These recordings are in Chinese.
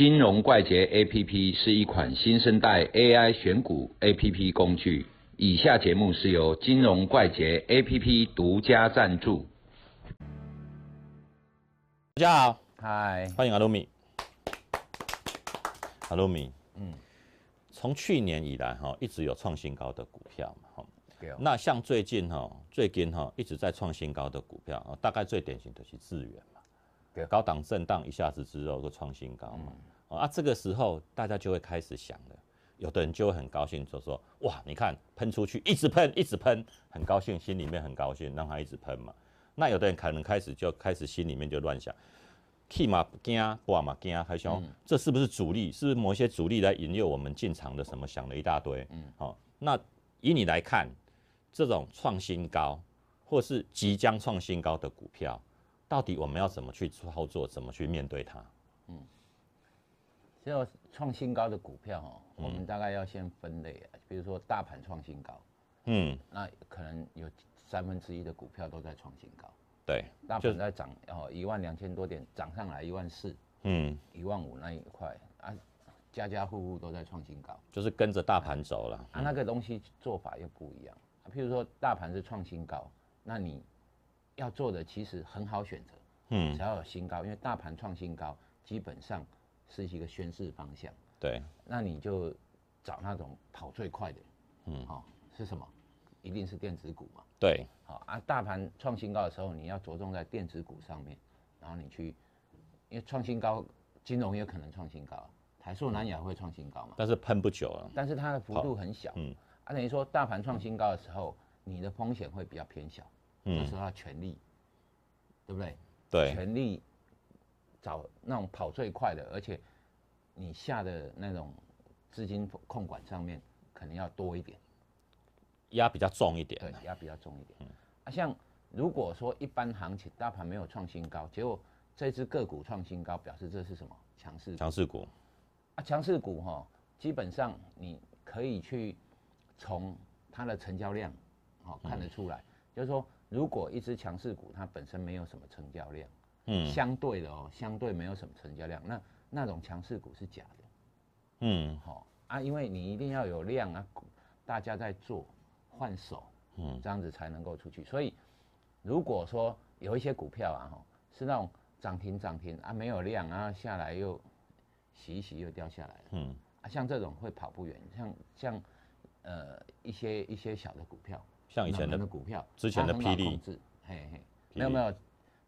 金融怪杰 APP 是一款新生代 AI 选股 APP 工具。以下节目是由金融怪杰 APP 独家赞助。大家好，嗨，欢迎阿鲁米。阿鲁米，嗯，从去年以来哈，一直有创新高的股票嘛，哈。那像最近哈，最近哈一直在创新高的股票，大概最典型的是智源嘛。高档震荡一下子之后就创新高嘛，啊，这个时候大家就会开始想了，有的人就会很高兴，就说哇，你看喷出去，一直喷，一直喷，很高兴，心里面很高兴，让它一直喷嘛。那有的人可能开始就开始心里面就乱想气嘛惊，挂嘛惊，还想这是不是主力？是不是某些主力来引诱我们进场的？什么想了一大堆，嗯，好，那以你来看，这种创新高或是即将创新高的股票。到底我们要怎么去操作？怎么去面对它？嗯，要创新高的股票哦，我们大概要先分类啊。比如说大盘创新高，嗯，那可能有三分之一的股票都在创新高。对，大盘在涨哦，一万两千多点涨上来一万四，嗯，一万五那一块啊，家家户户都在创新高，就是跟着大盘走了。啊，那个东西做法又不一样。譬如说大盘是创新高，那你。要做的其实很好选择，嗯，只要有新高，因为大盘创新高，基本上是一个宣示方向。对，那你就找那种跑最快的，嗯，好是什么？一定是电子股嘛。对，好啊，大盘创新高的时候，你要着重在电子股上面，然后你去，因为创新高，金融也可能创新高，台塑、南亚会创新高嘛。但是喷不久了。但是它的幅度很小，嗯，啊，等于说大盘创新高的时候，你的风险会比较偏小。这时候要全力，对不对？对，全力找那种跑最快的，而且你下的那种资金控管上面可能要多一点，压比较重一点。对，压比较重一点。嗯，啊，像如果说一般行情大盘没有创新高，结果这只个股创新高，表示这是什么强势强势股？啊，强势股哈，基本上你可以去从它的成交量，哦看得出来，就是说。如果一只强势股它本身没有什么成交量，嗯，相对的哦，相对没有什么成交量，那那种强势股是假的，嗯，好啊，因为你一定要有量啊，大家在做换手，嗯，这样子才能够出去。所以如果说有一些股票啊，哈，是那种涨停涨停啊，没有量啊，下来又洗一洗又掉下来了，嗯，啊，像这种会跑不远，像像呃一些一些小的股票。像以前的股票，之前的霹雳，嘿嘿，没有没有，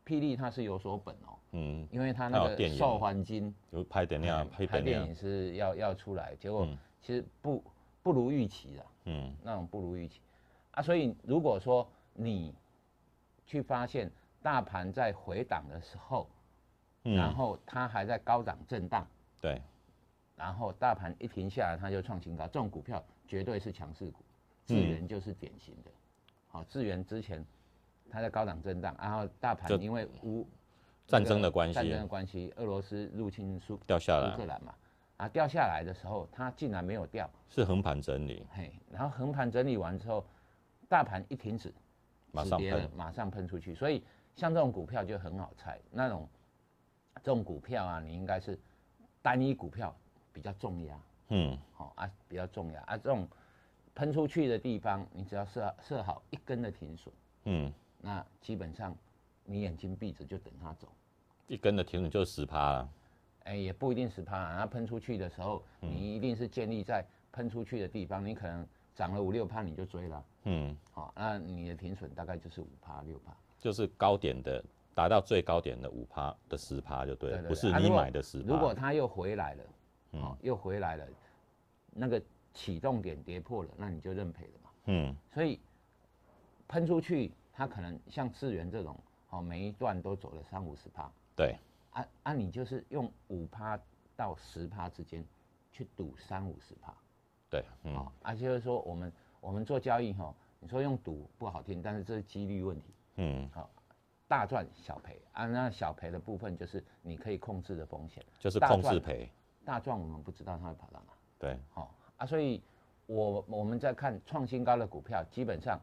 霹雳它是有所本哦，嗯，因为它那个受环境，有拍电影，拍电影是要要出来，结果其实不不如预期的，嗯，那种不如预期。啊，所以如果说你去发现大盘在回档的时候，然后它还在高档震荡，对，然后大盘一停下来，它就创新高，这种股票绝对是强势股。智源就是典型的，好，智源之前它在高档震荡，然后大盘因为乌战争的关系，战争的关系，俄罗斯入侵苏掉下来，乌克兰嘛，啊掉下来的时候，它竟然没有掉，是横盘整理，嘿，然后横盘整理完之后，大盘一停止，马上喷，马上喷出去，所以像这种股票就很好猜，那种这种股票啊，你应该是单一股票比较重压，嗯，好啊，比较重压啊这种。喷出去的地方，你只要设设好一根的停损，嗯，那基本上你眼睛闭着就等它走，一根的停损就十趴了，哎，也不一定十趴，它喷出去的时候，你一定是建立在喷出去的地方，你可能涨了五六趴你就追了，嗯，好，那你的停损大概就是五趴六趴，就是高点的达到最高点的五趴的十趴就对了，不是你买的十趴。如果它又回来了，哦，又回来了，那个。启动点跌破了，那你就认赔了嘛。嗯，所以喷出去，它可能像智源这种，哦，每一段都走了三五十趴。对，啊啊，你就是用五趴到十趴之间去赌三五十趴。对，嗯，啊，就是说我们我们做交易哈，你说用赌不好听，但是这是几率问题。嗯，好，大赚小赔啊，那小赔的部分就是你可以控制的风险，就是控制赔。大赚我们不知道它会跑到哪。对，好。啊，所以，我我们在看创新高的股票，基本上，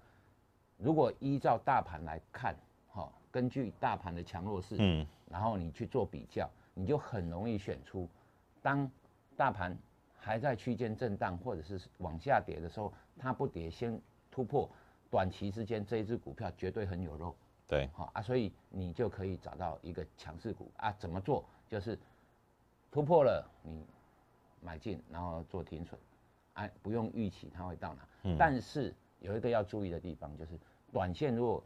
如果依照大盘来看，哈，根据大盘的强弱势，嗯，然后你去做比较，你就很容易选出当大盘还在区间震荡或者是往下跌的时候，它不跌先突破，短期之间这一只股票绝对很有肉。对，好啊，所以你就可以找到一个强势股啊。怎么做？就是突破了你买进，然后做停损，哎，不用预期它会到哪。嗯。但是有一个要注意的地方，就是短线如果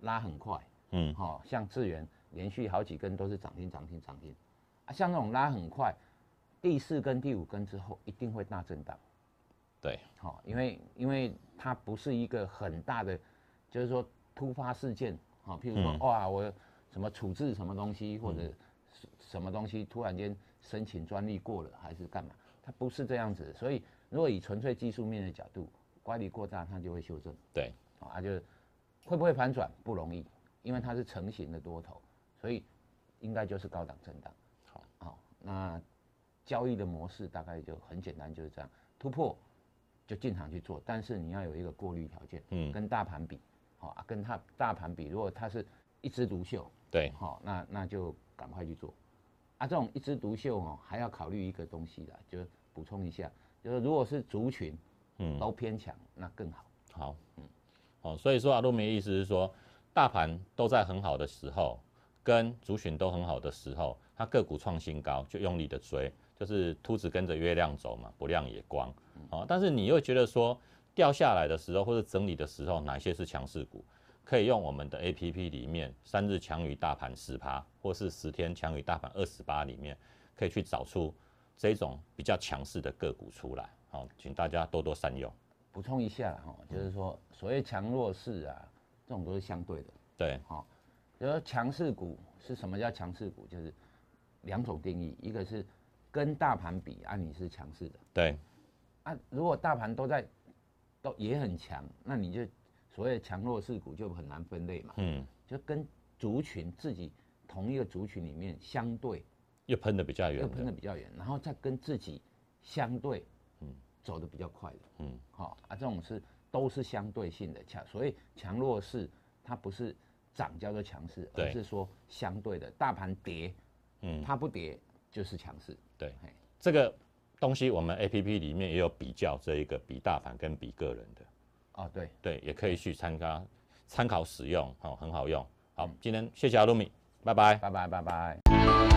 拉很快，嗯，好，像智源连续好几根都是涨停涨停涨停，啊，像那种拉很快，第四根第五根之后一定会大震荡。对，好，因为因为它不是一个很大的，就是说突发事件。啊，譬如说，哇，我什么处置什么东西，或者什么东西突然间申请专利过了，还是干嘛？它不是这样子。所以，如果以纯粹技术面的角度，乖离过大，它就会修正。对，啊，就是会不会反转不容易，因为它是成型的多头，所以应该就是高档震荡。好，好，那交易的模式大概就很简单，就是这样，突破就进场去做，但是你要有一个过滤条件，嗯，跟大盘比。好啊，跟它大盘比，如果它是一枝独秀，对，好，那那就赶快去做。啊，这种一枝独秀哦，还要考虑一个东西的，就是补充一下，就是如果是族群，嗯，都偏强，那更好。好，嗯，哦，所以说阿路梅意思是说，大盘都在很好的时候，跟主选都很好的时候，它个股创新高，就用力的追，就是秃子跟着月亮走嘛，不亮也光。哦，但是你又觉得说。掉下来的时候或者整理的时候，哪些是强势股？可以用我们的 A P P 里面三日强于大盘十趴，或是十天强于大盘二十八里面，可以去找出这种比较强势的个股出来。好，请大家多多善用。补充一下哈，就是说所谓强弱势啊，这种都是相对的。对，好，就说强势股是什么叫强势股？就是两种定义，一个是跟大盘比啊，你是强势的。对，啊，如果大盘都在。都也很强，那你就所谓强弱势股就很难分类嘛。嗯，就跟族群自己同一个族群里面相对，又喷的比较远，又喷的比较远，然后再跟自己相对，嗯，走的比较快的，嗯，好啊，这种是都是相对性的强，所以强弱势它不是涨叫做强势，而是说相对的，大盘跌，嗯，它不跌就是强势。对，这个。东西我们 A P P 里面也有比较这一个比大盘跟比个人的，哦对。对，也可以去参加参考使用，哦很好用。好，今天谢谢阿鲁米，拜拜。拜拜拜拜。